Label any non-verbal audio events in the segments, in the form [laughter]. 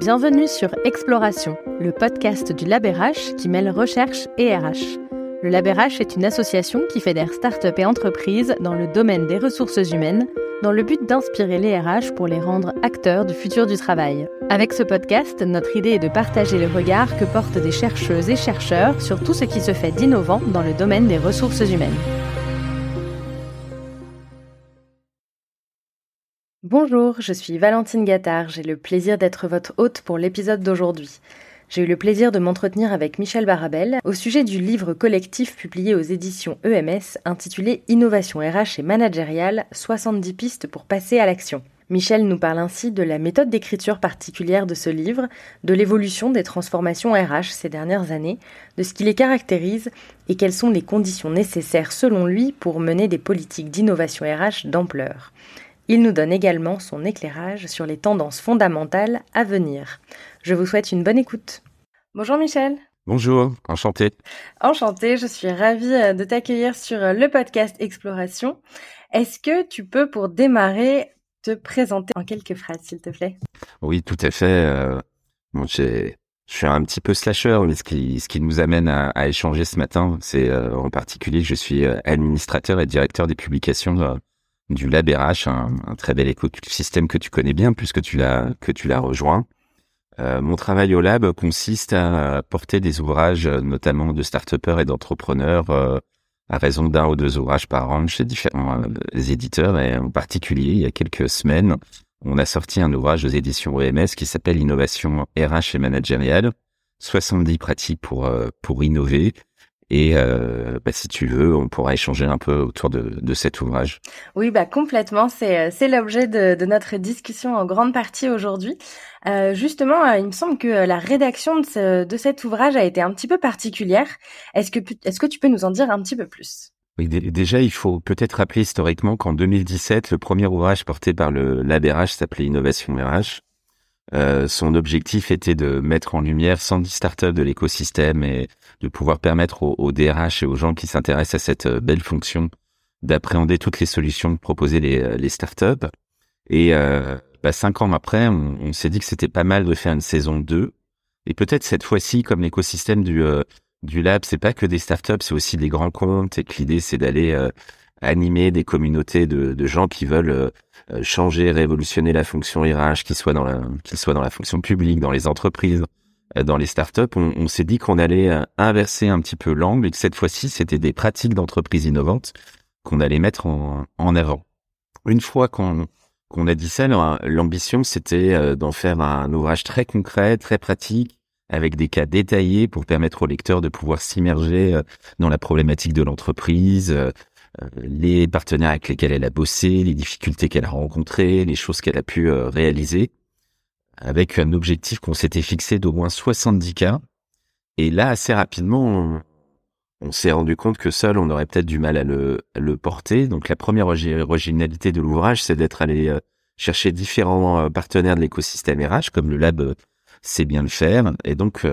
Bienvenue sur Exploration, le podcast du LabRH qui mêle recherche et RH. Le LabRH est une association qui fédère start-up et entreprises dans le domaine des ressources humaines dans le but d'inspirer les RH pour les rendre acteurs du futur du travail. Avec ce podcast, notre idée est de partager les regards que portent des chercheuses et chercheurs sur tout ce qui se fait d'innovant dans le domaine des ressources humaines. Bonjour, je suis Valentine Gattard, j'ai le plaisir d'être votre hôte pour l'épisode d'aujourd'hui. J'ai eu le plaisir de m'entretenir avec Michel Barabel au sujet du livre collectif publié aux éditions EMS intitulé Innovation RH et managériale 70 pistes pour passer à l'action. Michel nous parle ainsi de la méthode d'écriture particulière de ce livre, de l'évolution des transformations RH ces dernières années, de ce qui les caractérise et quelles sont les conditions nécessaires selon lui pour mener des politiques d'innovation RH d'ampleur. Il nous donne également son éclairage sur les tendances fondamentales à venir. Je vous souhaite une bonne écoute. Bonjour Michel. Bonjour, enchanté. Enchanté, je suis ravie euh, de t'accueillir sur euh, le podcast Exploration. Est-ce que tu peux, pour démarrer, te présenter en quelques phrases, s'il te plaît? Oui, tout à fait. Euh, je suis un petit peu slasher, mais ce qui, ce qui nous amène à, échanger ce matin, c'est en particulier que je suis administrateur et directeur des publications du LabRH, un, un très bel écosystème que tu connais bien puisque tu l'as que tu l'as rejoint. Euh, mon travail au lab consiste à porter des ouvrages, notamment de start et d'entrepreneurs, euh, à raison d'un ou deux ouvrages par an chez différents euh, éditeurs. Et en particulier, il y a quelques semaines, on a sorti un ouvrage aux éditions OMS qui s'appelle Innovation RH et managériale, 70 pratiques pour pour innover et euh, bah, si tu veux, on pourra échanger un peu autour de, de cet ouvrage. Oui, bah complètement. C'est euh, c'est l'objet de, de, notre discussion en grande partie aujourd'hui. Euh, justement, euh, il me semble que la rédaction de, ce, de cet ouvrage a été un petit peu particulière. Est-ce que est-ce que tu peux nous en dire un petit peu plus? Oui, déjà, il faut peut-être rappeler historiquement qu'en 2017, le premier ouvrage porté par le LabRH s'appelait Innovation RH. Euh, son objectif était de mettre en lumière 110 startups de l'écosystème et de pouvoir permettre aux, DRH et aux gens qui s'intéressent à cette euh, belle fonction d'appréhender toutes les solutions que proposaient les, euh, startups. Et bah, cinq ans après, on, s'est dit que c'était pas mal de faire une saison 2. Et peut-être cette fois-ci, comme l'écosystème du, du lab, c'est pas que des startups, c'est aussi des grands comptes et que l'idée c'est d'aller animer des communautés de, de gens qui veulent euh, euh, changer, révolutionner la fonction RH, qu'ils soient dans la, qu'ils soient dans la fonction publique, dans les entreprises, euh, dans les startups. On, on s'est dit qu'on allait inverser un petit peu l'angle et que cette fois-ci, c'était des pratiques d'entreprise innovantes qu'on allait mettre en, en avant. Une fois qu'on qu'on a dit ça, l'ambition c'était d'en faire un ouvrage très concret, très pratique, avec des cas détaillés pour permettre au lecteur de pouvoir s'immerger dans la problématique de l'entreprise, les partenaires avec lesquels elle a bossé, les difficultés qu'elle a rencontrées, les choses qu'elle a pu euh, réaliser, avec un objectif qu'on s'était fixé d'au moins 70 cas. Et là, assez rapidement, on, s'est rendu compte que seul, on aurait peut-être du mal à le, le porter. Donc la première originalité de l'ouvrage, c'est d'être allé euh, chercher différents partenaires de l'écosystème RH, comme le lab sait bien le faire. Et donc,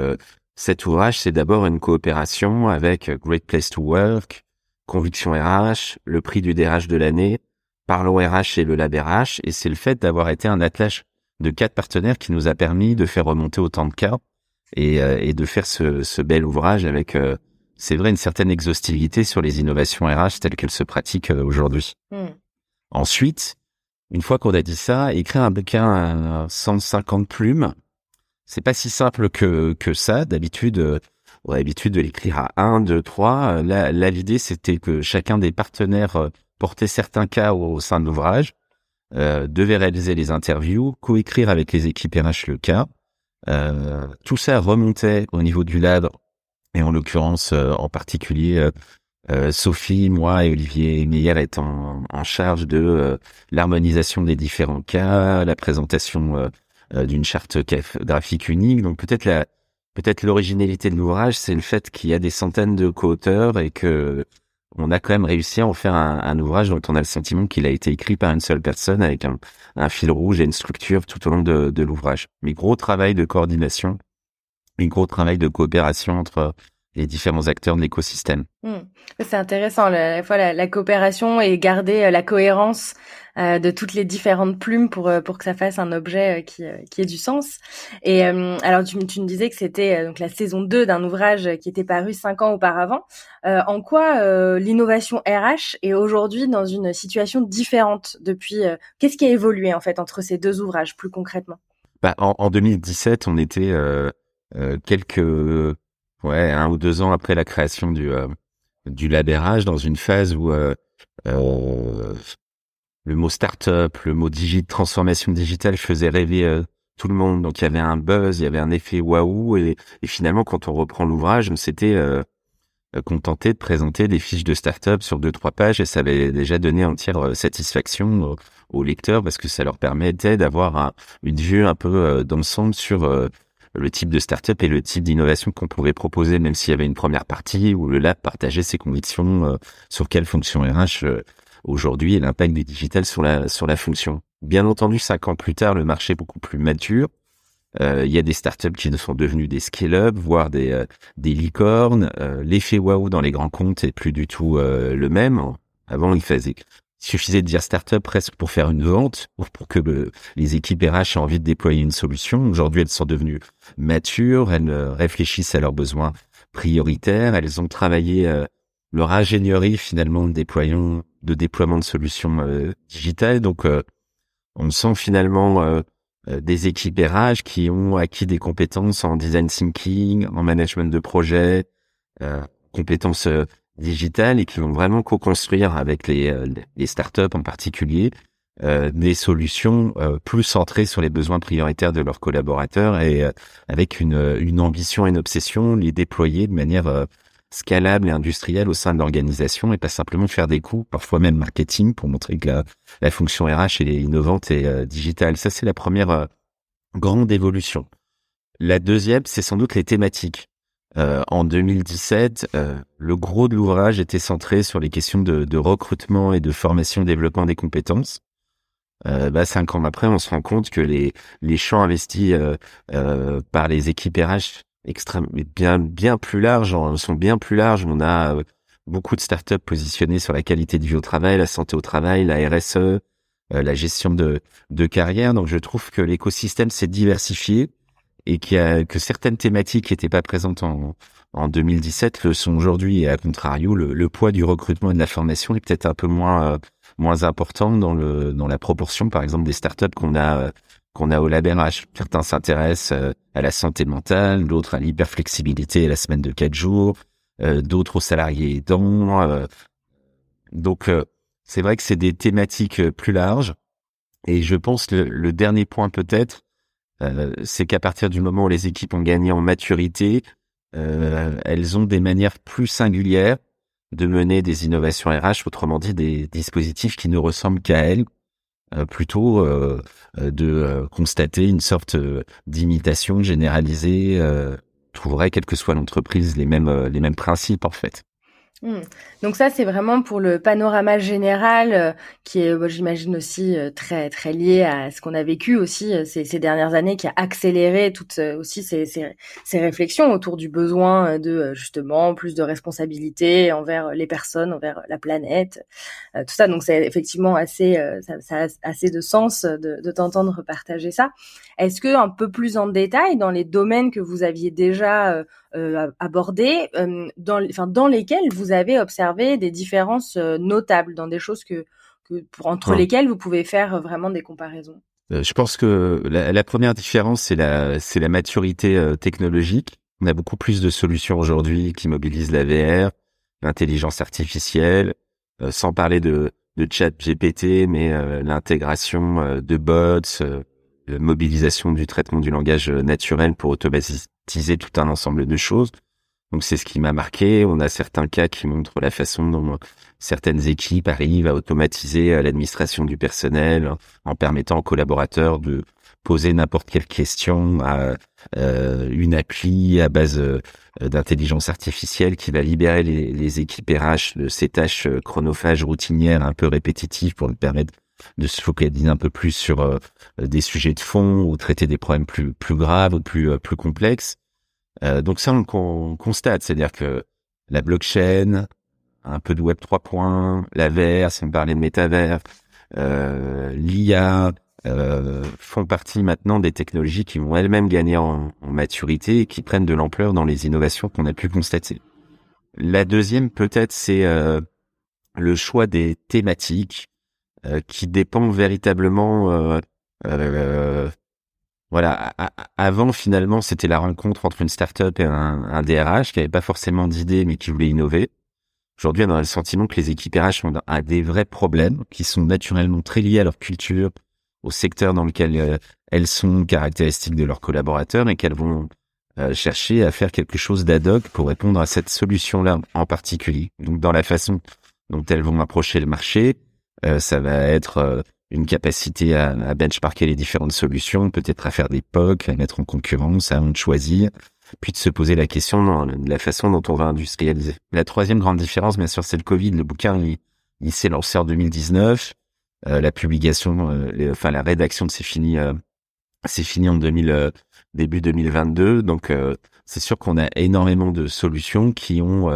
cet ouvrage, c'est d'abord une coopération avec Great Place to Work, Conviction RH, le prix du DRH de l'année, Parlons RH et le Lab RH, et c'est le fait d'avoir été un attelage de quatre partenaires qui nous a permis de faire remonter autant de cas et, euh, et de faire ce, ce, bel ouvrage avec, euh, c'est vrai, une certaine exhaustivité sur les innovations RH telles qu'elles se pratiquent euh, aujourd'hui. Hmm. Ensuite, une fois qu'on a dit ça, écrire un bouquin à 150 plumes, c'est pas si simple que, que ça. D'habitude, on a l'habitude de l'écrire à 1, 2, 3. Là, l'idée, c'était que chacun des partenaires euh, portait certains cas au, sein de l'ouvrage, euh, devait réaliser les interviews, coécrire avec les équipes RH le cas. Euh, tout ça remontait au niveau du lab, et en l'occurrence, euh, en particulier, Sophie, moi et Olivier Meyer étant en, charge de l'harmonisation des différents cas, la présentation d'une charte graphique unique. Donc peut-être la, peut-être l'originalité de l'ouvrage, c'est le fait qu'il y a des centaines de co-auteurs et que on a quand même réussi à en faire un, ouvrage dont on a le sentiment qu'il a été écrit par une seule personne avec un, fil rouge et une structure tout au long de, de l'ouvrage. Mais gros travail de coordination, un gros travail de coopération entre les différents acteurs de l'écosystème. Hmm. C'est intéressant, à la fois la, coopération et garder euh, la cohérence euh, de toutes les différentes plumes pour euh, pour que ça fasse un objet qui qui ait du sens. Et alors tu, tu me disais que c'était donc la saison 2 d'un ouvrage qui était paru cinq ans auparavant. en quoi l'innovation RH est aujourd'hui dans une situation différente depuis Qu'est-ce qui a évolué en fait entre ces deux ouvrages plus concrètement? Bah, en, en 2017, on était quelques ouais, un ou deux ans après la création du euh, du labérage, dans une phase où euh, euh, le mot start-up, le mot transformation digitale faisait rêver tout le monde. Donc il y avait un buzz, il y avait un effet waouh. Et, et finalement, quand on reprend l'ouvrage, on s'était contenté de présenter des fiches de start-up sur deux trois pages et ça avait déjà donné entière satisfaction aux, lecteurs parce que ça leur permettait d'avoir une vue un peu d'ensemble sur le type de startup et le type d'innovation qu'on pouvait proposer, même s'il y avait une première partie où le lab partageait ses convictions euh, sur quelle fonction RH euh, aujourd'hui et l'impact du digital sur la fonction. Bien entendu, cinq ans plus tard, le marché est beaucoup plus mature. Euh, il y a des startups qui sont devenues des scale-up, voire des des licornes. L'effet waouh dans les grands comptes est plus du tout le même. Avant, il faisait suffisait de dire startup presque pour faire une vente, ou pour que les équipes RH aient envie de déployer une solution. Aujourd'hui, elles sont devenues matures, elles euh, réfléchissent à leurs besoins prioritaires, elles ont travaillé euh, leur ingénierie finalement de, déploiement, de déploiement de solutions euh, digitales. Donc, on sent finalement des équipes RH qui ont acquis des compétences en design thinking, en management de projet, compétences digitales et qui vont vraiment co-construire avec les, euh, les startups en particulier euh, des solutions euh, plus centrées sur les besoins prioritaires de leurs collaborateurs et avec une, ambition et une obsession, les déployer de manière scalable et industrielle au sein de l'organisation et pas simplement faire des coups, parfois même marketing, pour montrer que la, la fonction RH est innovante et digitale. Ça, c'est la première grande évolution. La deuxième, c'est sans doute les thématiques. Euh, en 2017, euh, le gros de l'ouvrage était centré sur les questions de, de recrutement et de formation, développement des compétences. Euh, bah, cinq ans après, on se rend compte que les, les champs investis euh, par les équipes RH bien bien plus larges sont bien plus larges. On a beaucoup de startups positionnées sur la qualité de vie au travail, la santé au travail, la RSE, la gestion de, de carrière. Donc, je trouve que l'écosystème s'est diversifié et qui a, que certaines thématiques qui n'étaient pas présentes en, en 2017 le sont aujourd'hui et à contrario le, le, poids du recrutement et de la formation est peut-être un peu moins euh, moins important dans le dans la proportion par exemple des startups qu'on a euh, qu'on a au labérage. Certains s'intéressent euh, à la santé mentale, d'autres à l'hyperflexibilité la semaine de quatre jours, d'autres aux salariés aidants. donc c'est vrai que c'est des thématiques plus larges et je pense le, le dernier point peut-être euh, c'est qu'à partir du moment où les équipes ont gagné en maturité, euh, elles ont des manières plus singulières de mener des innovations RH, autrement dit des dispositifs qui ne ressemblent qu'à elles, euh, plutôt de constater une sorte d'imitation généralisée, trouverait quelle que soit l'entreprise les mêmes les mêmes principes en fait. Hmm. Donc ça, c'est vraiment pour le panorama général euh, qui est, j'imagine aussi euh, très très lié à ce qu'on a vécu aussi euh, ces, dernières années, qui a accéléré toutes aussi ces, ces, réflexions autour du besoin de justement plus de responsabilité envers les personnes, envers la planète, tout ça. Donc c'est effectivement assez, ça, a assez de sens de t'entendre partager ça. Est-ce que un peu plus en détail dans les domaines que vous aviez déjà euh, abordés, euh, dans, enfin, dans lesquels vous avez observé des différences euh, notables, dans des choses que, que pour, entre lesquelles vous pouvez faire vraiment des comparaisons? Je pense que la, la première différence, c'est la, c'est la maturité technologique. On a beaucoup plus de solutions aujourd'hui qui mobilisent la VR, l'intelligence artificielle, sans parler de, de chat GPT, mais l'intégration de bots, mobilisation du traitement du langage naturel pour automatiser tout un ensemble de choses. Donc c'est ce qui m'a marqué. On a certains cas qui montrent la façon dont certaines équipes arrivent à automatiser euh, l'administration du personnel en permettant aux collaborateurs de poser n'importe quelle question à euh, une appli à base euh, d'intelligence artificielle qui va libérer les, les, équipes RH de ces tâches chronophages routinières un peu répétitives pour leur permettre de se focaliser un peu plus sur des sujets de fond ou traiter des problèmes plus plus graves ou plus plus complexes. Euh, donc ça, on, constate, c'est-à-dire que la blockchain, un peu de Web 3.1, la si on parlait de métavers, euh, l'IA, euh, font partie maintenant des technologies qui vont elles-mêmes gagner en, maturité et qui prennent de l'ampleur dans les innovations qu'on a pu constater. La deuxième, peut-être, c'est euh, le choix des thématiques euh, qui dépend véritablement voilà, avant finalement, c'était la rencontre entre une start-up et un, un DRH qui avait pas forcément d'idées mais qui voulait innover. Aujourd'hui, on a le sentiment que les équipes RH ont des vrais problèmes qui sont naturellement très liés à leur culture, au secteur dans lequel euh, elles sont, caractéristiques de leurs collaborateurs et qu'elles vont euh, chercher à faire quelque chose d'ad hoc pour répondre à cette solution-là en particulier. Donc, dans la façon dont elles vont approcher le marché, euh, ça va être une capacité à, à, benchmarker les différentes solutions, peut-être à faire des POC, à mettre en concurrence, à en choisir, puis de se poser la question de la façon dont on va industrialiser. La troisième grande différence, bien sûr, c'est le Covid. Le bouquin, il, il s'est lancé en 2019. Euh, la publication, euh, enfin la rédaction c'est fini, euh, c'est fini en 2000, début 2022. Donc c'est sûr qu'on a énormément de solutions qui ont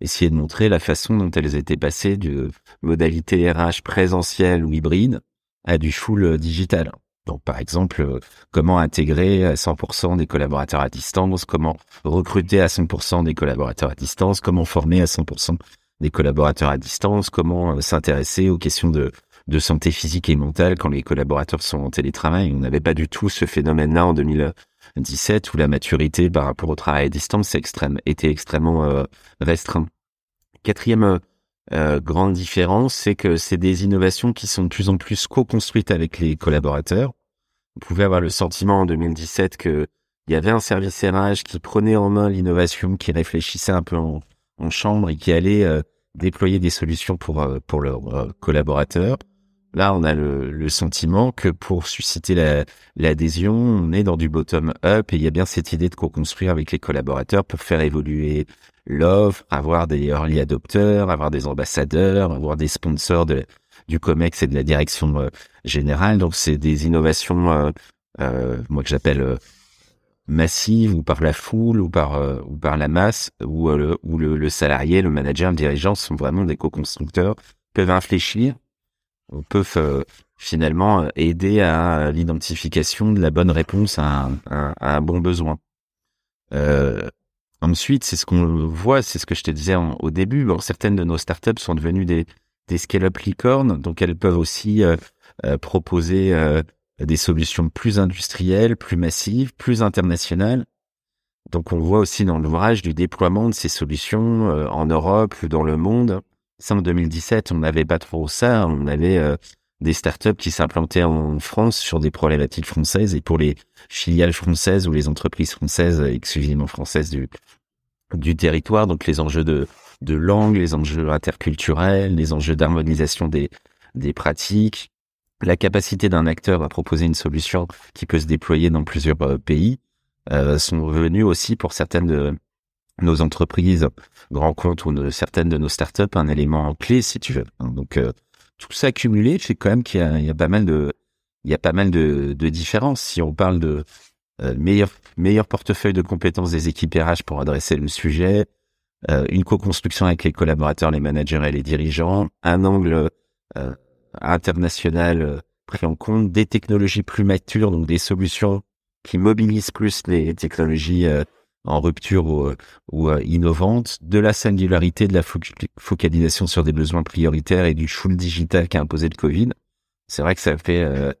essayé de montrer la façon dont elles étaient passées de modalité RH présentielle ou hybride à du full digital. Donc, par exemple, comment intégrer à 100% des collaborateurs à distance, comment recruter à 100% des collaborateurs à distance, comment former à 100% des collaborateurs à distance, comment s'intéresser aux questions de santé physique et mentale quand les collaborateurs sont en télétravail. On n'avait pas du tout ce phénomène-là en 2017 où la maturité par rapport au travail à distance extrême, était extrêmement euh. Quatrième euh, grande différence, c'est que c'est des innovations qui sont de plus en plus co-construites avec les collaborateurs. Vous pouvez avoir le sentiment en 2017 que il y avait un service RH qui prenait en main l'innovation, qui réfléchissait un peu en, chambre et qui allait euh, déployer des solutions pour pour leurs collaborateurs. Là, on a le, sentiment que pour susciter l'adhésion, on est dans du bottom-up et il y a bien cette idée de co-construire avec les collaborateurs pour faire évoluer l'offre, avoir des early adopters, avoir des ambassadeurs, avoir des sponsors du COMEX et de la direction euh, générale. Donc, c'est des innovations, euh, euh, moi que j'appelle massives ou par la foule ou par ou par la masse où, le, où le salarié, le manager, le dirigeant sont vraiment des co-constructeurs peuvent infléchir peuvent euh, finalement euh, aider à l'identification de la bonne réponse à un, bon besoin. Euh, ensuite, c'est ce qu'on voit, c'est ce que je te disais au début. Certaines de nos startups sont devenues des, des scale-up licornes, donc elles peuvent aussi proposer des solutions plus industrielles, plus massives, plus internationales. Donc on voit aussi dans l'ouvrage du déploiement de ces solutions en Europe ou dans le monde en 2017, on n'avait pas trop ça. On avait euh, des startups qui s'implantaient en France sur des problématiques françaises et pour les filiales françaises ou les entreprises françaises exclusivement françaises du territoire. Donc les enjeux de langue, les enjeux interculturels, les enjeux d'harmonisation des des pratiques, la capacité d'un acteur à proposer une solution qui peut se déployer dans plusieurs euh, pays euh, sont revenus aussi pour certaines de nos entreprises, comptes ou certaines de nos startups un élément clé, si tu veux. Donc euh, tout ça accumulé fait quand même qu'il y, a, pas mal de il y a pas mal de, de différences. Si on parle de euh, meilleur meilleur portefeuille de compétences des équipes RH pour adresser le sujet, euh, une co-construction avec les collaborateurs, les managers et les dirigeants, un angle euh, international pris en compte, des technologies plus matures, donc des solutions qui mobilisent plus les technologies en rupture ou, ou euh, innovante, de la singularité, de la focalisation sur des besoins prioritaires et du full digital qu'a imposé le Covid. C'est vrai que ça fait euh,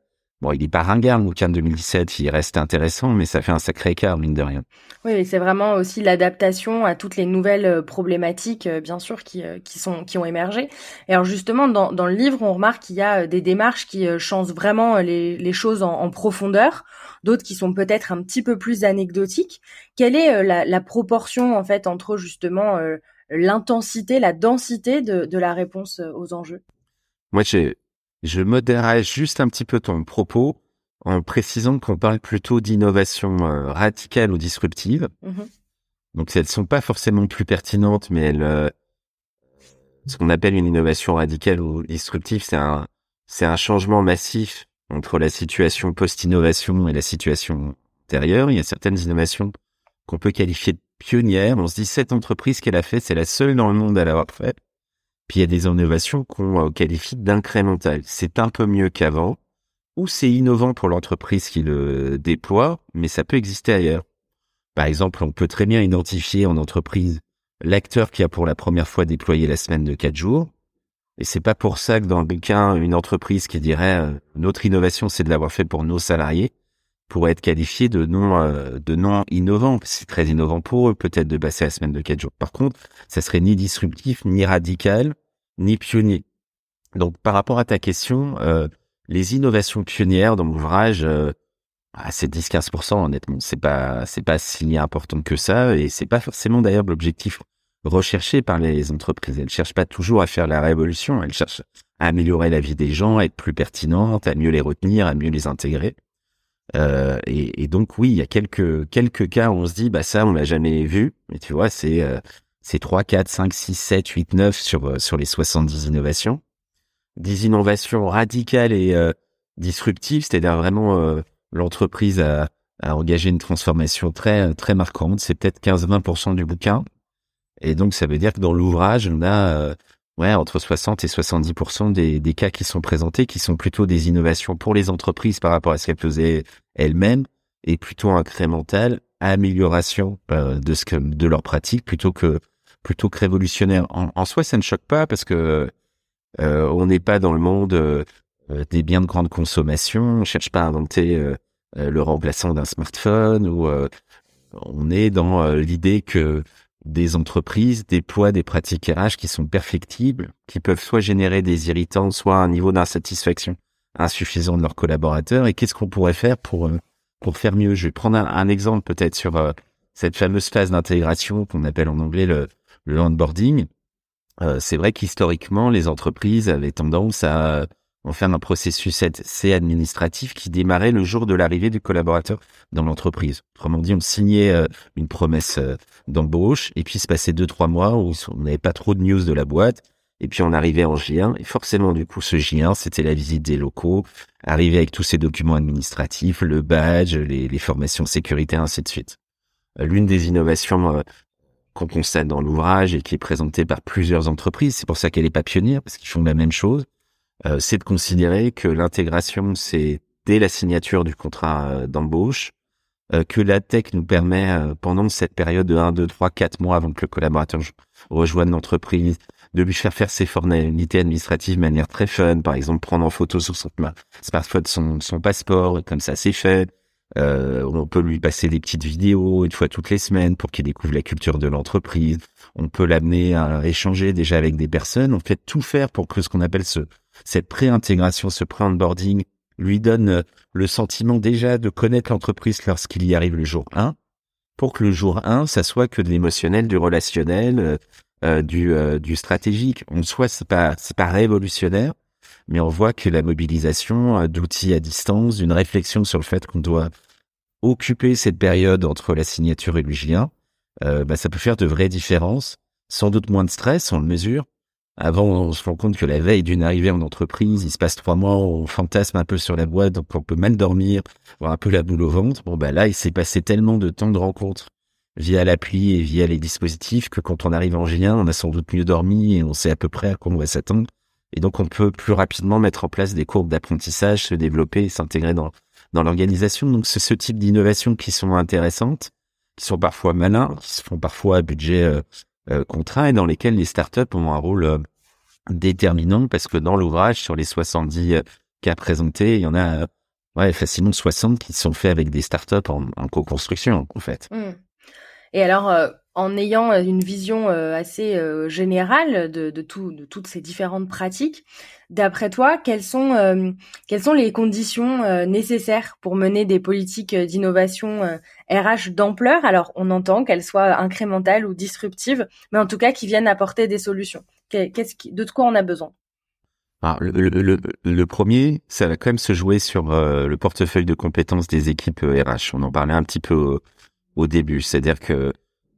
bon, il est pas ringard le bouquin de 2017, il reste intéressant, mais ça fait un sacré écart mine de rien. Oui, c'est vraiment aussi l'adaptation à toutes les nouvelles euh, problématiques, bien sûr, qui, qui sont qui ont émergé. Et alors justement, dans, dans le livre, on remarque qu'il y a des démarches qui changent vraiment les, les choses en, en profondeur d'autres qui sont peut-être un petit peu plus anecdotiques. Quelle est euh, la, proportion en fait entre justement euh, l'intensité, la densité de, la réponse euh, aux enjeux? Moi, je, je modérerais juste un petit peu ton propos en précisant qu'on parle plutôt d'innovation radicale ou disruptive. Mmh Donc, elles sont pas forcément plus pertinentes, mais elles, ce qu'on appelle une innovation radicale ou disruptive, c'est un, c'est un changement massif entre la situation post-innovation et la situation antérieure. Il y a certaines innovations qu'on peut qualifier de pionnière. On se dit cette entreprise qu'elle a fait, c'est la seule dans le monde à l'avoir fait. Puis il y a des innovations qu'on qualifie d'incrémentales. C'est un peu mieux qu'avant, ou c'est innovant pour l'entreprise qui le déploie, mais ça peut exister ailleurs. Par exemple, on peut très bien identifier en entreprise l'acteur qui a pour la première fois déployé la semaine de quatre jours. Et c'est pas pour ça que dans le cas, une entreprise qui dirait euh, notre innovation, c'est de l'avoir fait pour nos salariés, pourrait être qualifiée de non euh, de non innovant. C'est très innovant pour eux, peut-être de passer la semaine de quatre jours. Par contre, ça serait ni disruptif, ni radical, ni pionnier. Donc, par rapport à ta question, euh, les innovations pionnières dans l'ouvrage, ah, c'est 10-15%, honnêtement. C'est pas, c'est pas si important que ça, et c'est pas forcément d'ailleurs l'objectif recherché par les entreprises. Elles cherchent pas toujours à faire la révolution, elles cherchent à améliorer la vie des gens, à être plus pertinentes, à mieux les retenir, à mieux les intégrer. Euh, et, et, donc oui, il y a quelques quelques cas où on se dit bah ça on l'a jamais vu, mais tu vois c'est euh, c'est 3 4 5 6 7 8 9 sur euh, sur les 70 innovations. Des innovations radicales et euh, disruptives, c'est-à-dire vraiment euh, l'entreprise a, a engagé une transformation très très marquante, c'est peut-être 15-20% du bouquin. Et donc ça veut dire que dans l'ouvrage, on a ouais, entre 60 et 70% des, des cas qui sont présentés, qui sont plutôt des innovations pour les entreprises par rapport à ce qu'elles faisaient elles-mêmes, et plutôt incrémentales, amélioration euh, de ce que de leur pratique, plutôt que plutôt que révolutionnaire. En, en soi, ça ne choque pas parce que euh, on n'est pas dans le monde euh, des biens de grande consommation. On cherche pas à inventer euh, le remplaçant d'un smartphone ou on est dans l'idée que des entreprises déploient des pratiques RH qui sont perfectibles, qui peuvent soit générer des irritants, soit un niveau d'insatisfaction insuffisant de leurs collaborateurs. Et qu'est-ce qu'on pourrait faire pour euh, pour faire mieux? Je vais prendre un, exemple peut-être sur euh, cette fameuse phase d'intégration qu'on appelle en anglais le, le onboarding. Euh, c'est vrai qu'historiquement, les entreprises avaient tendance à on fait un processus C administratif qui démarrait le jour de l'arrivée du collaborateur dans l'entreprise. Autrement dit, on signait euh, une promesse euh, d'embauche et puis se passait deux trois mois où on n'avait pas trop de news de la boîte et puis on arrivait en J1 et forcément du coup ce J1 c'était la visite des locaux, arriver avec tous ces documents administratifs, le badge, les, formations sécurité ainsi de suite. Euh, l'une des innovations qu'on constate dans l'ouvrage et qui est présentée par plusieurs entreprises, c'est pour ça qu'elle est pas pionnière parce qu'ils font la même chose euh, c'est de considérer que l'intégration, c'est dès la signature du contrat euh, d'embauche, euh, que la tech nous permet, pendant cette période de 1, 2, 3, 4 mois avant que le collaborateur rejoigne l'entreprise, de lui faire faire ses formalités administratives de manière très fun, par exemple prendre en photo sur son smartphone son, son passeport, comme ça c'est fait. on peut lui passer des petites vidéos une fois toutes les semaines pour qu'il découvre la culture de l'entreprise. On peut l'amener à échanger déjà avec des personnes. On fait tout faire pour que ce qu'on appelle ce, cette pré-intégration, ce pré-onboarding lui donne euh, le sentiment déjà de connaître l'entreprise lorsqu'il y arrive le jour 1, pour que le jour 1, ça soit que de l'émotionnel, du relationnel, euh, euh, du, du stratégique. On soit c'est pas pas révolutionnaire, mais on voit que la mobilisation d'outils à distance, d'une réflexion sur le fait qu'on doit occuper cette période entre la signature et le J1, bah, ça peut faire de vraies différences. Sans doute moins de stress, on le mesure, avant, on se rend compte que la veille d'une arrivée en entreprise, il se passe trois mois, on fantasme un peu sur la boîte, donc on peut mal dormir, avoir un peu la boule au ventre. Bon, bah là, il s'est passé tellement de temps de rencontre via l'appli et via les dispositifs que quand on arrive en J1, on a sans doute mieux dormi et on sait à peu près à quoi on va s'attendre. Et donc, on peut plus rapidement mettre en place des courbes d'apprentissage, se développer s'intégrer dans, dans l'organisation. Donc, c'est ce type d'innovations qui sont intéressantes, qui sont parfois malins, qui se font parfois à budget euh, euh, contrats et dans lesquels les startups ont un rôle euh, déterminant parce que dans l'ouvrage, sur les 70 euh, cas présentés, il y en a ouais, facilement 60 qui sont faits avec des startups en, co-construction, en fait. Mmh. Et alors, en ayant une vision assez générale de, de, tout, de toutes ces différentes pratiques, d'après toi, quelles sont, quelles sont les conditions nécessaires pour mener des politiques d'innovation RH d'ampleur? Alors, on entend qu'elles soient incrémentales ou disruptives, mais en tout cas qui viennent apporter des solutions. Qu'est-ce de quoi on a besoin? Le, premier, ça va quand même se jouer sur le portefeuille de compétences des équipes RH. On en parlait un petit peu au début. C'est-à-dire que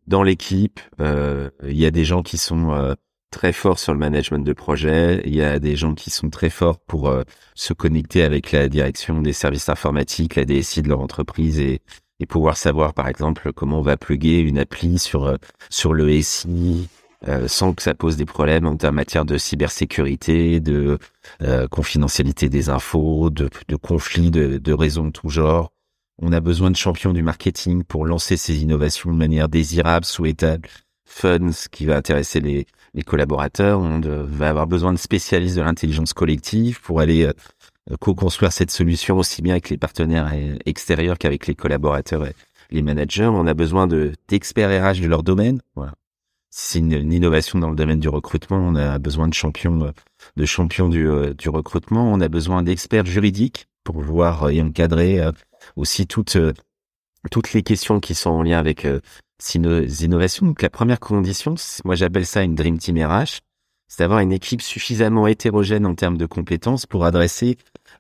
dans l'équipe, euh, il y a des gens qui sont euh, très forts sur le management de projet, il y a des gens qui sont très forts pour euh, se connecter avec la direction des services informatiques, la DSI de leur entreprise et, et pouvoir savoir par exemple comment on va plugger une appli sur sur le SI sans que ça pose des problèmes en matière de cybersécurité, de confidentialité des infos, de, de conflits de, de raisons de tout genre. On a besoin de champions du marketing pour lancer ces innovations de manière désirable, souhaitable, fun, ce qui va intéresser les, les collaborateurs. On va avoir besoin de spécialistes de l'intelligence collective pour aller euh, co-construire cette solution aussi bien avec les partenaires extérieurs qu'avec les collaborateurs et les managers. On a besoin de d'experts RH de leur domaine. Voilà. C'est une, innovation dans le domaine du recrutement. On a besoin de champions, euh, de champions du, euh, du recrutement. On a besoin d'experts juridiques pour voir et encadrer aussi toutes toutes les questions qui sont en lien avec ces innovations. Donc la première condition, moi j'appelle ça une Dream Team RH, c'est d'avoir une équipe suffisamment hétérogène en termes de compétences pour adresser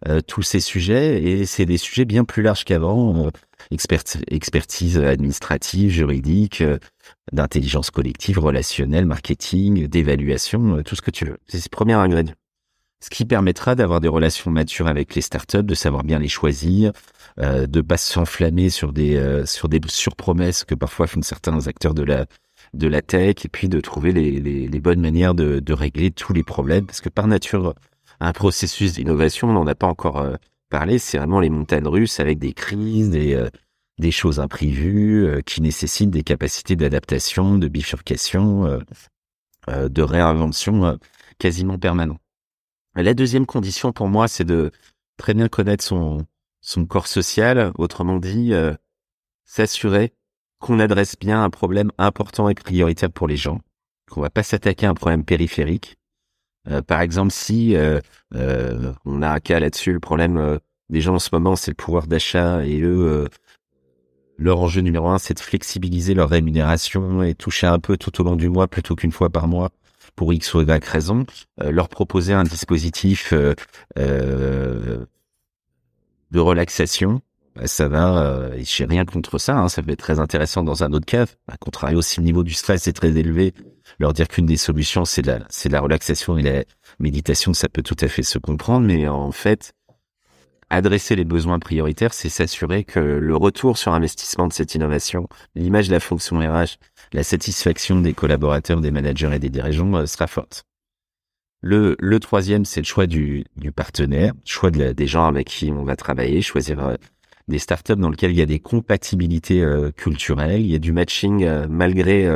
euh, tous ces sujets. Et c'est des sujets bien plus larges qu'avant, euh, expertise administrative, juridique, euh, d'intelligence collective, relationnelle, marketing, d'évaluation, tout ce que tu veux. C'est ce premier ingrédient. Ce qui permettra d'avoir des relations matures avec les startups, de savoir bien les choisir, euh, de pas s'enflammer sur des euh, sur des surpromesses que parfois font certains acteurs de la de la tech et puis de trouver les, bonnes manières de, régler tous les problèmes. Parce que par nature un processus d'innovation on n'en a pas encore euh, parlé c'est vraiment les montagnes russes avec des crises des des choses imprévues qui nécessitent des capacités d'adaptation de bifurcation de réinvention quasiment la deuxième condition pour moi c'est de très bien connaître son son corps social, autrement dit, euh, s'assurer qu'on adresse bien un problème important et prioritaire pour les gens, qu'on va pas s'attaquer à un problème périphérique. Euh, par exemple, si euh, on a un cas là-dessus, le problème des gens en ce moment, c'est le pouvoir d'achat et eux, leur enjeu numéro un, c'est de flexibiliser leur rémunération et toucher un peu tout au long du mois plutôt qu'une fois par mois pour X ou Y raison, leur proposer un dispositif de relaxation, bah, ça va, euh, j'ai rien contre ça, hein, ça peut être très intéressant dans un autre cas. À contrario, si le niveau du stress est très élevé, leur dire qu'une des solutions c'est la, c'est la relaxation et la méditation, ça peut tout à fait se comprendre, mais en fait, adresser les besoins prioritaires, c'est s'assurer que le retour sur investissement de cette innovation, l'image de la fonction RH, la satisfaction des collaborateurs, des managers et des dirigeants euh, sera forte. Le, le troisième, c'est le choix du, du partenaire, choix de des gens avec qui on va travailler, choisir euh, des startups dans lesquelles il y a des compatibilités euh, culturelles, il y a du matching malgré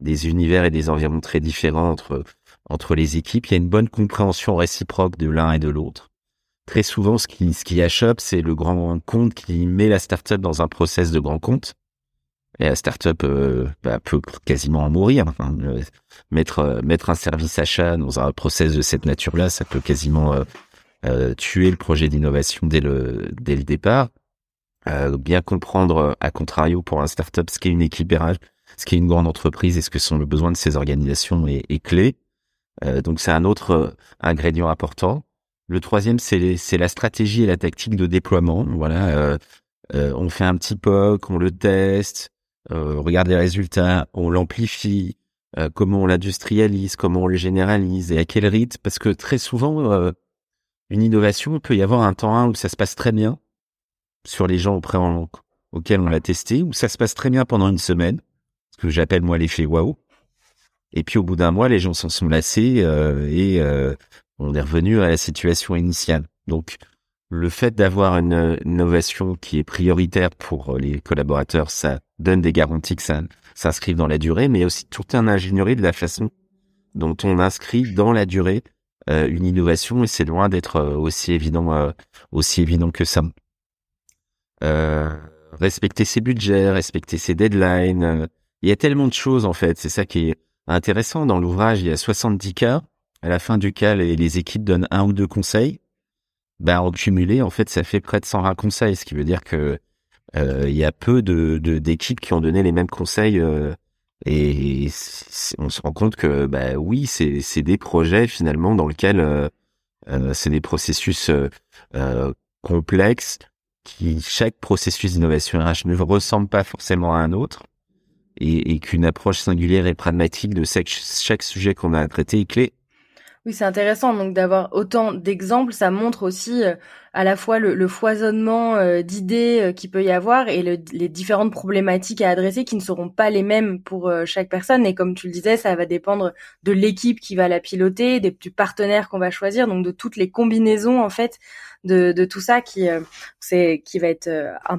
des univers et des environnements très différents entre entre les équipes. Il y a une bonne compréhension réciproque de l'un et de l'autre. Très souvent, ce qui ce qui c'est le grand compte qui met la startup dans un process de grand compte et la startup euh, bah, peut quasiment en mourir. Euh, mettre euh, mettre un service achat dans un process de cette nature-là, ça peut quasiment euh, tuer le projet d'innovation dès le dès le départ. bien comprendre, à contrario, pour un startup, ce qu'est une équipe RH, ce qu'est une grande entreprise et ce que sont les besoins de ces organisations est, est clé. donc c'est un autre ingrédient important. Le troisième, c'est c'est la stratégie et la tactique de déploiement. Voilà, on fait un petit POC, on le teste, on regarde les résultats, on l'amplifie, euh, comment on l'industrialise, comment on le généralise et à quel rythme. Parce que très souvent, euh, une innovation, il peut y avoir un temps 1 où ça se passe très bien sur les gens auprès auxquels on l'a testé, où ça se passe très bien pendant une semaine, ce que j'appelle moi l'effet waouh. Et puis au bout d'un mois, les gens s'en sont lassés et on est revenu à la situation initiale. Donc le fait d'avoir une innovation qui est prioritaire pour les collaborateurs, ça donne des garanties que ça s'inscrive dans la durée, mais aussi tout un ingénierie de la façon dont on inscrit dans la durée euh, une innovation et c'est loin d'être euh, aussi évident euh, aussi évident que ça. respecter ses budgets, respecter ses deadlines, il y a tellement de choses en fait, c'est ça qui est intéressant dans l'ouvrage, il y a 70 cas, à la fin du cas les, équipes donnent un ou deux conseils. Ben en cumulé en fait ça fait près de 120 conseils, ce qui veut dire que il y a peu de d'équipes qui ont donné les mêmes conseils euh, et on se rend compte que bah oui c'est c'est des projets finalement dans lesquels euh, c'est des processus complexes qui chaque processus d'innovation RH ne ressemble pas forcément à un autre et, et qu'une approche singulière et pragmatique de chaque, chaque sujet qu'on a à traiter est clé Oui, c'est intéressant donc d'avoir autant d'exemples. Ça montre aussi euh, à la fois le, foisonnement euh, d'idées euh, qu'il peut y avoir et les différentes problématiques à adresser qui ne seront pas les mêmes pour chaque personne. Et comme tu le disais, ça va dépendre de l'équipe qui va la piloter, des, du partenaire qu'on va choisir, donc de toutes les combinaisons en fait de, tout ça qui c'est qui va être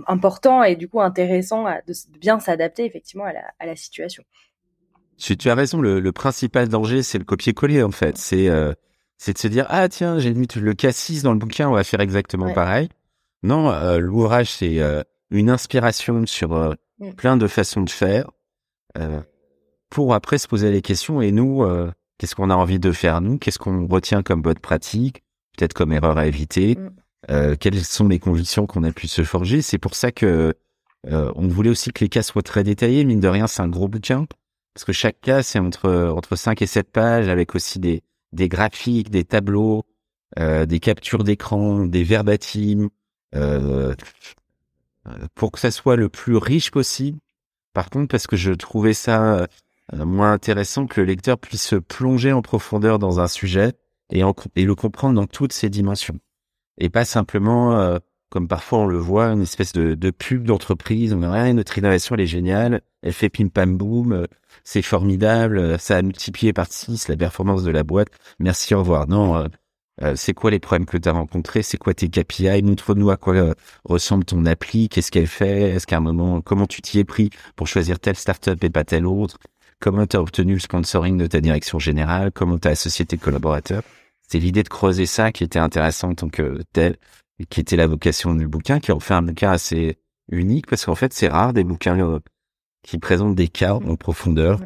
important et du coup intéressant de, bien s'adapter effectivement à la, à la situation. Tu, tu as raison, le, principal danger, c'est le copier-coller, en fait. C'est euh, c'est de se dire, ah tiens, j'ai mis le cassis dans le bouquin, on va faire exactement pareil. Non, euh, l'ouvrage, c'est euh, une inspiration sur mm. plein de façons de faire pour après se poser les questions. Et nous, qu'est-ce qu'on a envie de faire, nous? Qu'est-ce qu'on retient comme bonne pratique? Peut-être comme erreur à éviter mm. Quelles sont les convictions qu'on a pu se forger? C'est pour ça que on voulait aussi que les cas soient très détaillés. Mine de rien, c'est un gros bouquin parce que chaque cas c'est entre entre 5 et 7 pages avec aussi des des graphiques, des tableaux, euh, des captures d'écran, des verbatims euh, pour que ça soit le plus riche possible. Par contre, parce que je trouvais ça euh, moins intéressant que le lecteur puisse se plonger en profondeur dans un sujet et, et le comprendre dans toutes ses dimensions et pas simplement euh, comme parfois on le voit, une espèce de, pub d'entreprise. On rien, notre innovation elle est géniale, elle fait pim pam boum, c'est formidable, ça a multiplié par 6 la performance de la boîte. Merci, au revoir. Non, euh, euh, c'est quoi les problèmes que tu as rencontrés C'est quoi tes KPI Montre-nous à quoi euh, ressemble ton appli, qu'est-ce qu'elle fait Est-ce qu'à un moment, comment tu t'y es pris pour choisir telle startup et pas telle autre Comment tu as obtenu le sponsoring de ta direction générale Comment tu as associé tes collaborateurs C'est l'idée de creuser ça qui était intéressant en tant que tel, et qui était la vocation du bouquin, qui en fait un bouquin assez unique parce qu'en fait c'est rare des bouquins qui présente des cas en profondeur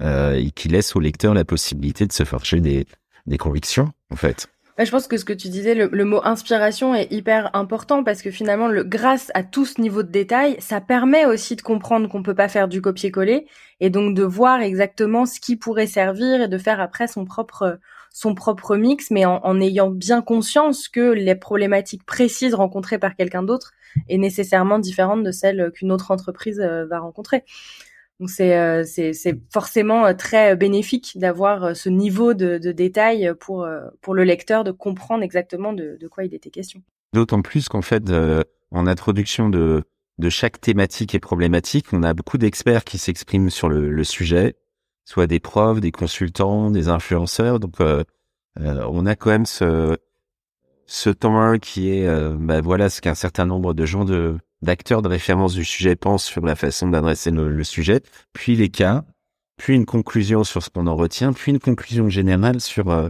euh, et qui laisse au lecteur la possibilité de se forger des, des convictions, en fait. Je pense que ce que tu disais, le, mot inspiration est hyper important parce que finalement, le, grâce à tout ce niveau de détail, ça permet aussi de comprendre qu'on peut pas faire du copier-coller et donc de voir exactement ce qui pourrait servir et de faire après son propre son propre mix, mais en, ayant bien conscience que les problématiques précises rencontrées par quelqu'un d'autre est nécessairement différente de celle qu'une autre entreprise euh, va rencontrer. Donc c'est euh, c'est forcément euh, très bénéfique d'avoir ce niveau de, de, détail pour pour le lecteur de comprendre exactement de, quoi il était question. D'autant plus qu'en fait, en introduction de de chaque thématique et problématique, on a beaucoup d'experts qui s'expriment sur le, sujet, soit des profs, des consultants, des influenceurs. Donc on a quand même ce ce temps qui est, euh, bah, voilà, ce qu'un certain nombre de gens de d'acteurs de référence du sujet pensent sur la façon d'adresser le, sujet, puis les cas, puis une conclusion sur ce qu'on en retient, puis une conclusion générale sur euh,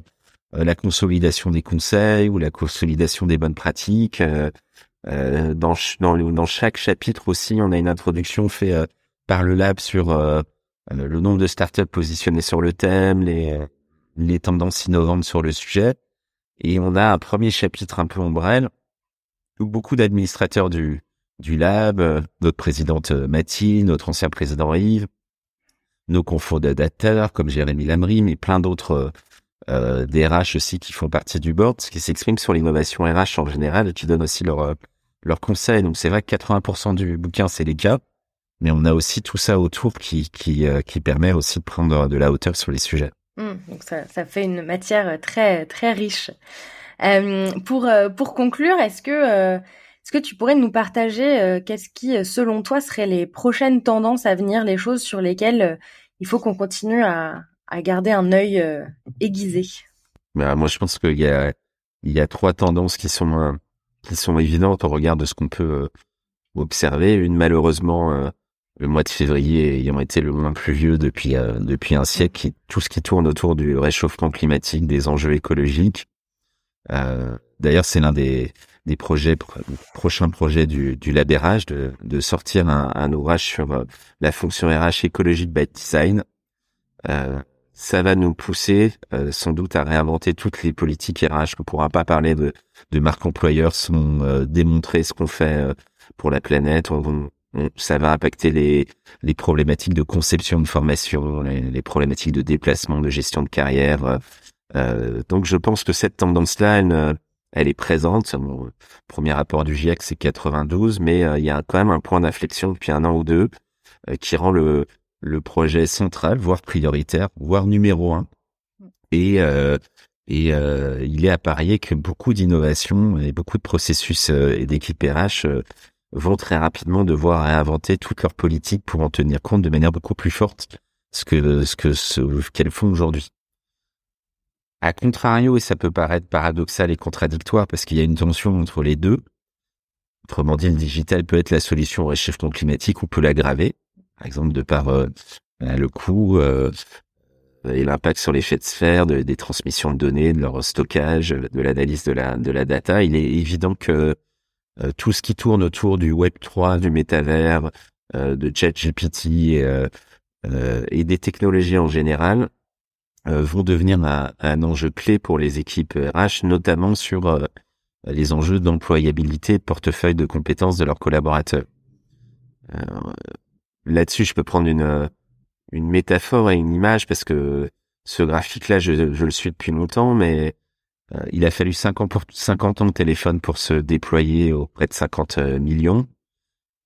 euh, la consolidation des conseils ou la consolidation des bonnes pratiques. dans, dans, dans, chaque chapitre aussi, on a une introduction faite par le lab sur le nombre de startups positionnées sur le thème, les, les tendances innovantes sur le sujet. Et on a un premier chapitre un peu ombrelle où beaucoup d'administrateurs du, du lab, euh, notre présidente euh, Mathilde, notre ancien président Yves, nos cofondateurs comme Jérémy Lamry, mais plein d'autres euh, des RH aussi qui font partie du board, qui s'expriment sur l'innovation RH en général et qui donnent aussi leurs leur conseils. Donc c'est vrai que 80% du bouquin c'est les cas, mais on a aussi tout ça autour qui qui, qui permet aussi de prendre de la hauteur sur les sujets. Mmh, donc ça, ça, fait une matière très très riche. Euh, pour euh, pour conclure, est-ce que euh, est-ce que tu pourrais nous partager euh, qu'est-ce qui, selon toi, seraient les prochaines tendances à venir, les choses sur lesquelles il faut qu'on continue à, à garder un œil aiguisé? Bah, Moi, je pense qu'il y a il y a trois tendances qui sont qui sont évidentes au regard de ce qu'on peut observer. Une malheureusement le mois de février ayant été le moins pluvieux depuis euh, depuis un siècle, tout ce qui tourne autour du réchauffement climatique, des enjeux écologiques. Euh, D'ailleurs, c'est l'un des, des projets prochains projets du, du Labérage de, de sortir un, un ouvrage sur euh, la fonction RH écologique by design. Euh, ça va nous pousser euh, sans doute à réinventer toutes les politiques RH. On pourra pas parler de, de marque employeur sans démontrer ce qu'on fait pour la planète. On, ça va impacter les, problématiques de conception de formation, les, problématiques de déplacement, de gestion de carrière. Euh, donc je pense que cette tendance-là, elle, est présente. Mon premier rapport du GIEC, c'est 92, mais euh, il y a quand même un point d'inflexion depuis un an ou deux euh, qui rend le, projet central, voire prioritaire, voire numéro un. Et, Et il est appareillé que beaucoup d'innovations et beaucoup de processus et d'équipes RH vont très rapidement devoir réinventer toute leur politique pour en tenir compte de manière beaucoup plus forte ce que ce que qu'elles font aujourd'hui. À contrario, et ça peut paraître paradoxal et contradictoire parce qu'il y a une tension entre les deux. Autrement dit, le digital peut être la solution au réchauffement climatique ou peut l'aggraver. Par exemple, de par euh, le coût euh, et l'impact sur l'effet de sphère des transmissions de données, de leur stockage, de l'analyse de la, de la data, il est évident que euh, tout ce qui tourne autour du Web 3, du métavers, de ChatGPT et, et des technologies en général vont devenir un, enjeu clé pour les équipes RH, notamment sur les enjeux d'employabilité, de portefeuille de compétences de leurs collaborateurs. Là-dessus, je peux prendre une une métaphore et une image parce que ce graphique-là, je, le suis depuis longtemps, mais euh, il a fallu 50, pour, 50 ans de téléphone pour se déployer auprès de 50 euh, millions,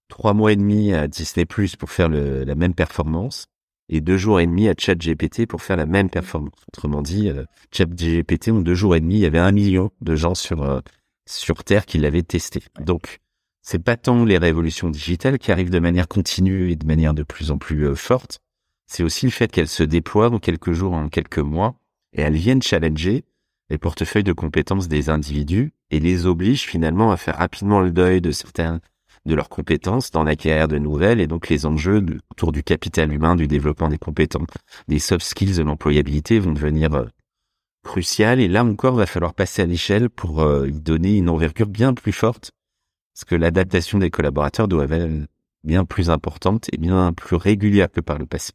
trois mois et demi à Disney Plus pour faire le, la même performance, et deux jours et demi à ChatGPT pour faire la même performance. Autrement dit, euh, ChatGPT en deux jours et demi, il y avait un million de gens sur euh, sur Terre qui l'avaient testé. Donc c'est pas tant les révolutions digitales qui arrivent de manière continue et de manière de plus en plus forte, c'est aussi le fait qu'elles se déploient en quelques jours, en quelques mois, et elles viennent challenger les portefeuilles de compétences des individus et les obligent finalement à faire rapidement le deuil de certaines de leurs compétences dans l'acquérir de nouvelles et donc les enjeux autour du capital humain, du développement des compétences, des soft skills de l'employabilité vont devenir euh, cruciales et là encore va falloir passer à l'échelle pour euh, donner une envergure bien plus forte parce que l'adaptation des collaborateurs doit être bien plus importante et bien plus régulière que par le passé.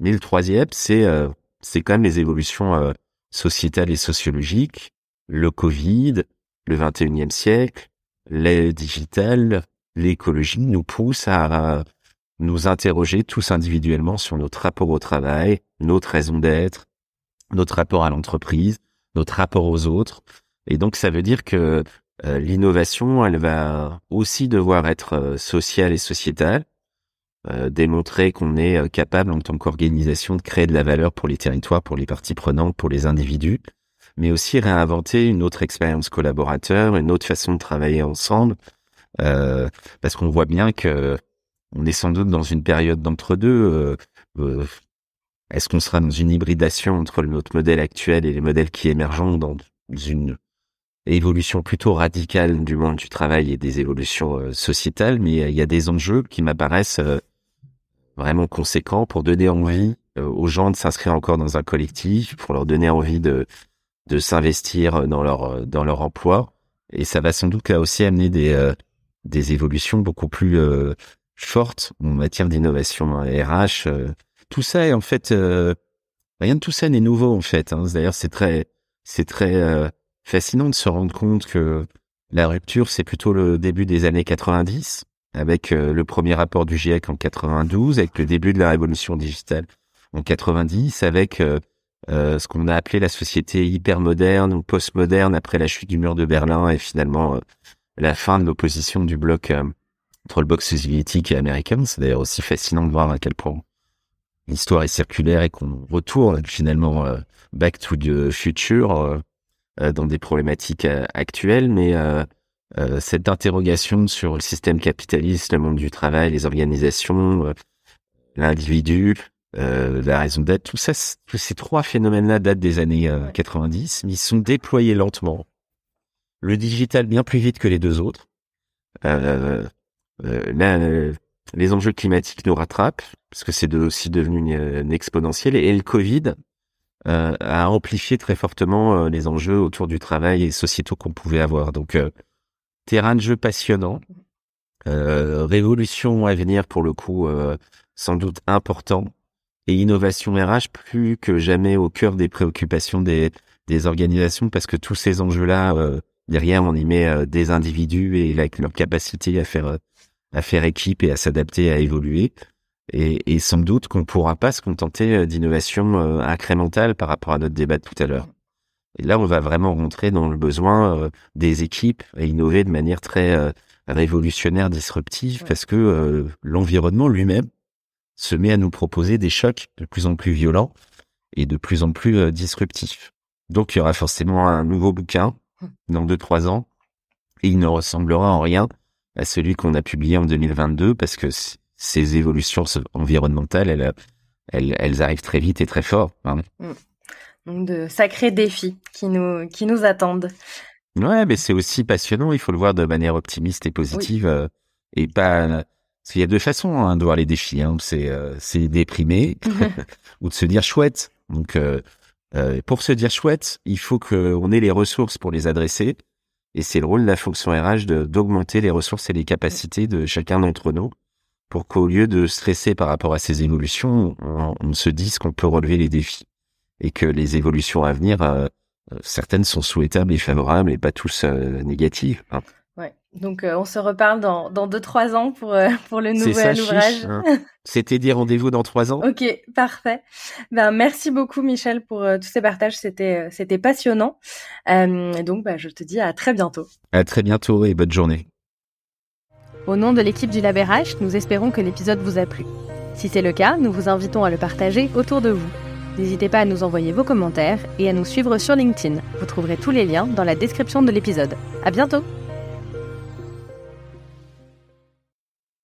Mais le troisième, c'est euh, c'est quand même les évolutions euh, sociétales et sociologiques, le Covid, le 21e siècle, les digital, l'écologie nous poussent à, nous interroger tous individuellement sur notre rapport au travail, notre raison d'être, notre rapport à l'entreprise, notre rapport aux autres. Et donc ça veut dire que euh, l'innovation, elle va aussi devoir être sociale et sociétale. Euh, démontrer qu'on est euh, capable en tant qu'organisation de créer de la valeur pour les territoires, pour les parties prenantes, pour les individus, mais aussi réinventer une autre expérience collaborateur, une autre façon de travailler ensemble, euh, parce qu'on voit bien que on est sans doute dans une période d'entre-deux. Euh, Est-ce qu'on sera dans une hybridation entre notre modèle actuel et les modèles qui émergent dans une évolution plutôt radicale du monde du travail et des évolutions sociétales, mais il y a des enjeux qui m'apparaissent vraiment conséquent pour donner envie euh, aux gens de s'inscrire encore dans un collectif, pour leur donner envie de de s'investir dans leur euh, dans leur emploi. Et ça va sans doute là aussi amener des euh, des évolutions beaucoup plus fortes en matière d'innovation RH. tout ça est en fait rien de tout ça n'est nouveau en fait. Hein. D'ailleurs, c'est très c'est très fascinant de se rendre compte que la rupture, c'est plutôt le début des années 90 avec euh, le premier rapport du GIEC en 92, avec le début de la révolution digitale en 90, avec euh, euh, ce qu'on a appelé la société hyper moderne ou postmoderne après la chute du mur de Berlin et finalement la fin de l'opposition du bloc entre le bloc soviétique et américain. C'est d'ailleurs aussi fascinant de voir à quel point l'histoire est circulaire et qu'on retourne finalement back to the future dans des problématiques actuelles, mais euh, cette interrogation sur le système capitaliste, le monde du travail, les organisations, euh, l'individu, euh, la raison d'être, tout ça, ces trois phénomènes-là datent des années 90, mais ils sont déployés lentement. Le digital bien plus vite que les deux autres. là, les enjeux climatiques nous rattrapent, parce que c'est aussi devenu une, exponentielle, et, le Covid a amplifié très fortement les enjeux autour du travail et sociétaux qu'on pouvait avoir. Donc, terrain de jeu passionnant, euh, révolution à venir pour le coup euh, sans doute important. Et innovation RH plus que jamais au cœur des préoccupations des, des organisations parce que tous ces enjeux-là euh, derrière on y met des individus et avec leur capacité à faire à faire équipe et à s'adapter à évoluer. Et, et sans doute qu'on pourra pas se contenter d'innovation incrémentale par rapport à notre débat de tout à l'heure. Et là, on va vraiment rentrer dans le besoin euh, des équipes et innover de manière très euh, révolutionnaire, disruptive, parce que euh, l'environnement lui-même se met à nous proposer des chocs de plus en plus violents et de plus en plus disruptifs. Donc il y aura forcément un nouveau bouquin Hmm. dans deux trois ans et il ne ressemblera en rien à celui qu'on a publié en 2022 parce que ces évolutions environnementales, elles, elles, elles arrivent très vite et très fort. hein. Donc de sacrés défis qui nous, qui nous attendent. Ouais, mais c'est aussi passionnant. Il faut le voir de manière optimiste et positive euh, et pas. Parce qu'il y a deux façons hein, de voir les défis. Hein. C'est euh, c'est déprimer [laughs] [laughs] ou de se dire chouette. Donc euh, euh, pour se dire chouette, il faut qu'on ait les ressources pour les adresser. Et c'est le rôle de la fonction RH d'augmenter les ressources et les capacités de chacun d'entre nous pour qu'au lieu de stresser par rapport à ces évolutions, on, on se dise qu'on peut relever les défis et que les évolutions à venir, euh, euh, certaines sont souhaitables et favorables et pas tous euh, négatives. hein. Ouais. Donc euh, on se reparle dans, dans deux, trois ans pour, euh, pour le C'est ça, nouvel chiche, ouvrage. hein. [laughs] C'était dit rendez-vous dans trois ans. Ok, parfait. Ben merci beaucoup Michel pour euh, tous ces partages, c'était euh, c'était passionnant. Euh, et donc bah, je te dis à très bientôt. À très bientôt et bonne journée. Au nom de l'équipe du LabRH, nous espérons que l'épisode vous a plu. Si c'est le cas, nous vous invitons à le partager autour de vous. N'hésitez pas à nous envoyer vos commentaires et à nous suivre sur LinkedIn. Vous trouverez tous les liens dans la description de l'épisode. À bientôt!